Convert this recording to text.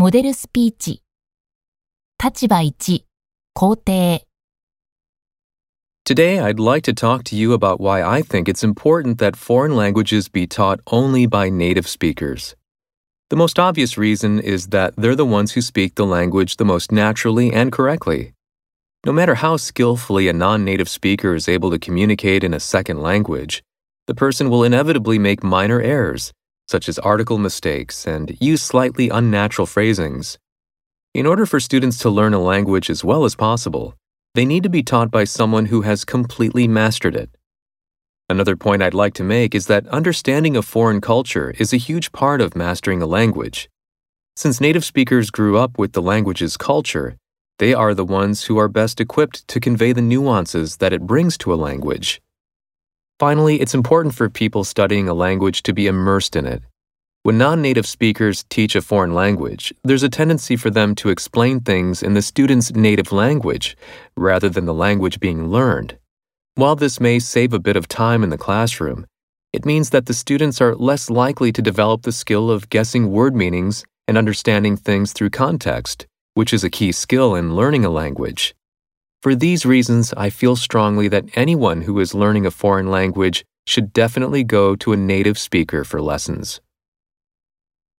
モデルスピーチ立場1肯定 Today, I'd like to talk to you about why I think it's important that foreign languages be taught only by native speakers. The most obvious reason is that they're the ones who speak the language the most naturally and correctly. No matter how skillfully a non native speaker is able to communicate in a second language, the person will inevitably make minor errors, such as article mistakes, and use slightly unnatural phrasings. In order for students to learn a language as well as possible, they need to be taught by someone who has completely mastered it. Another point I'd like to make is that understanding a foreign culture is a huge part of mastering a language. Since native speakers grew up with the language's culture, they are the ones who are best equipped to convey the nuances that it brings to a language. Finally, it's important for people studying a language to be immersed in it. When non native speakers teach a foreign language, there's a tendency for them to explain things in the student's native language rather than the language being learned. While this may save a bit of time in the classroom, it means that the students are less likely to develop the skill of guessing word meanings and understanding things through context, which is a key skill in learning a language. For these reasons, I feel strongly that anyone who is learning a foreign language should definitely go to a native speaker for lessons.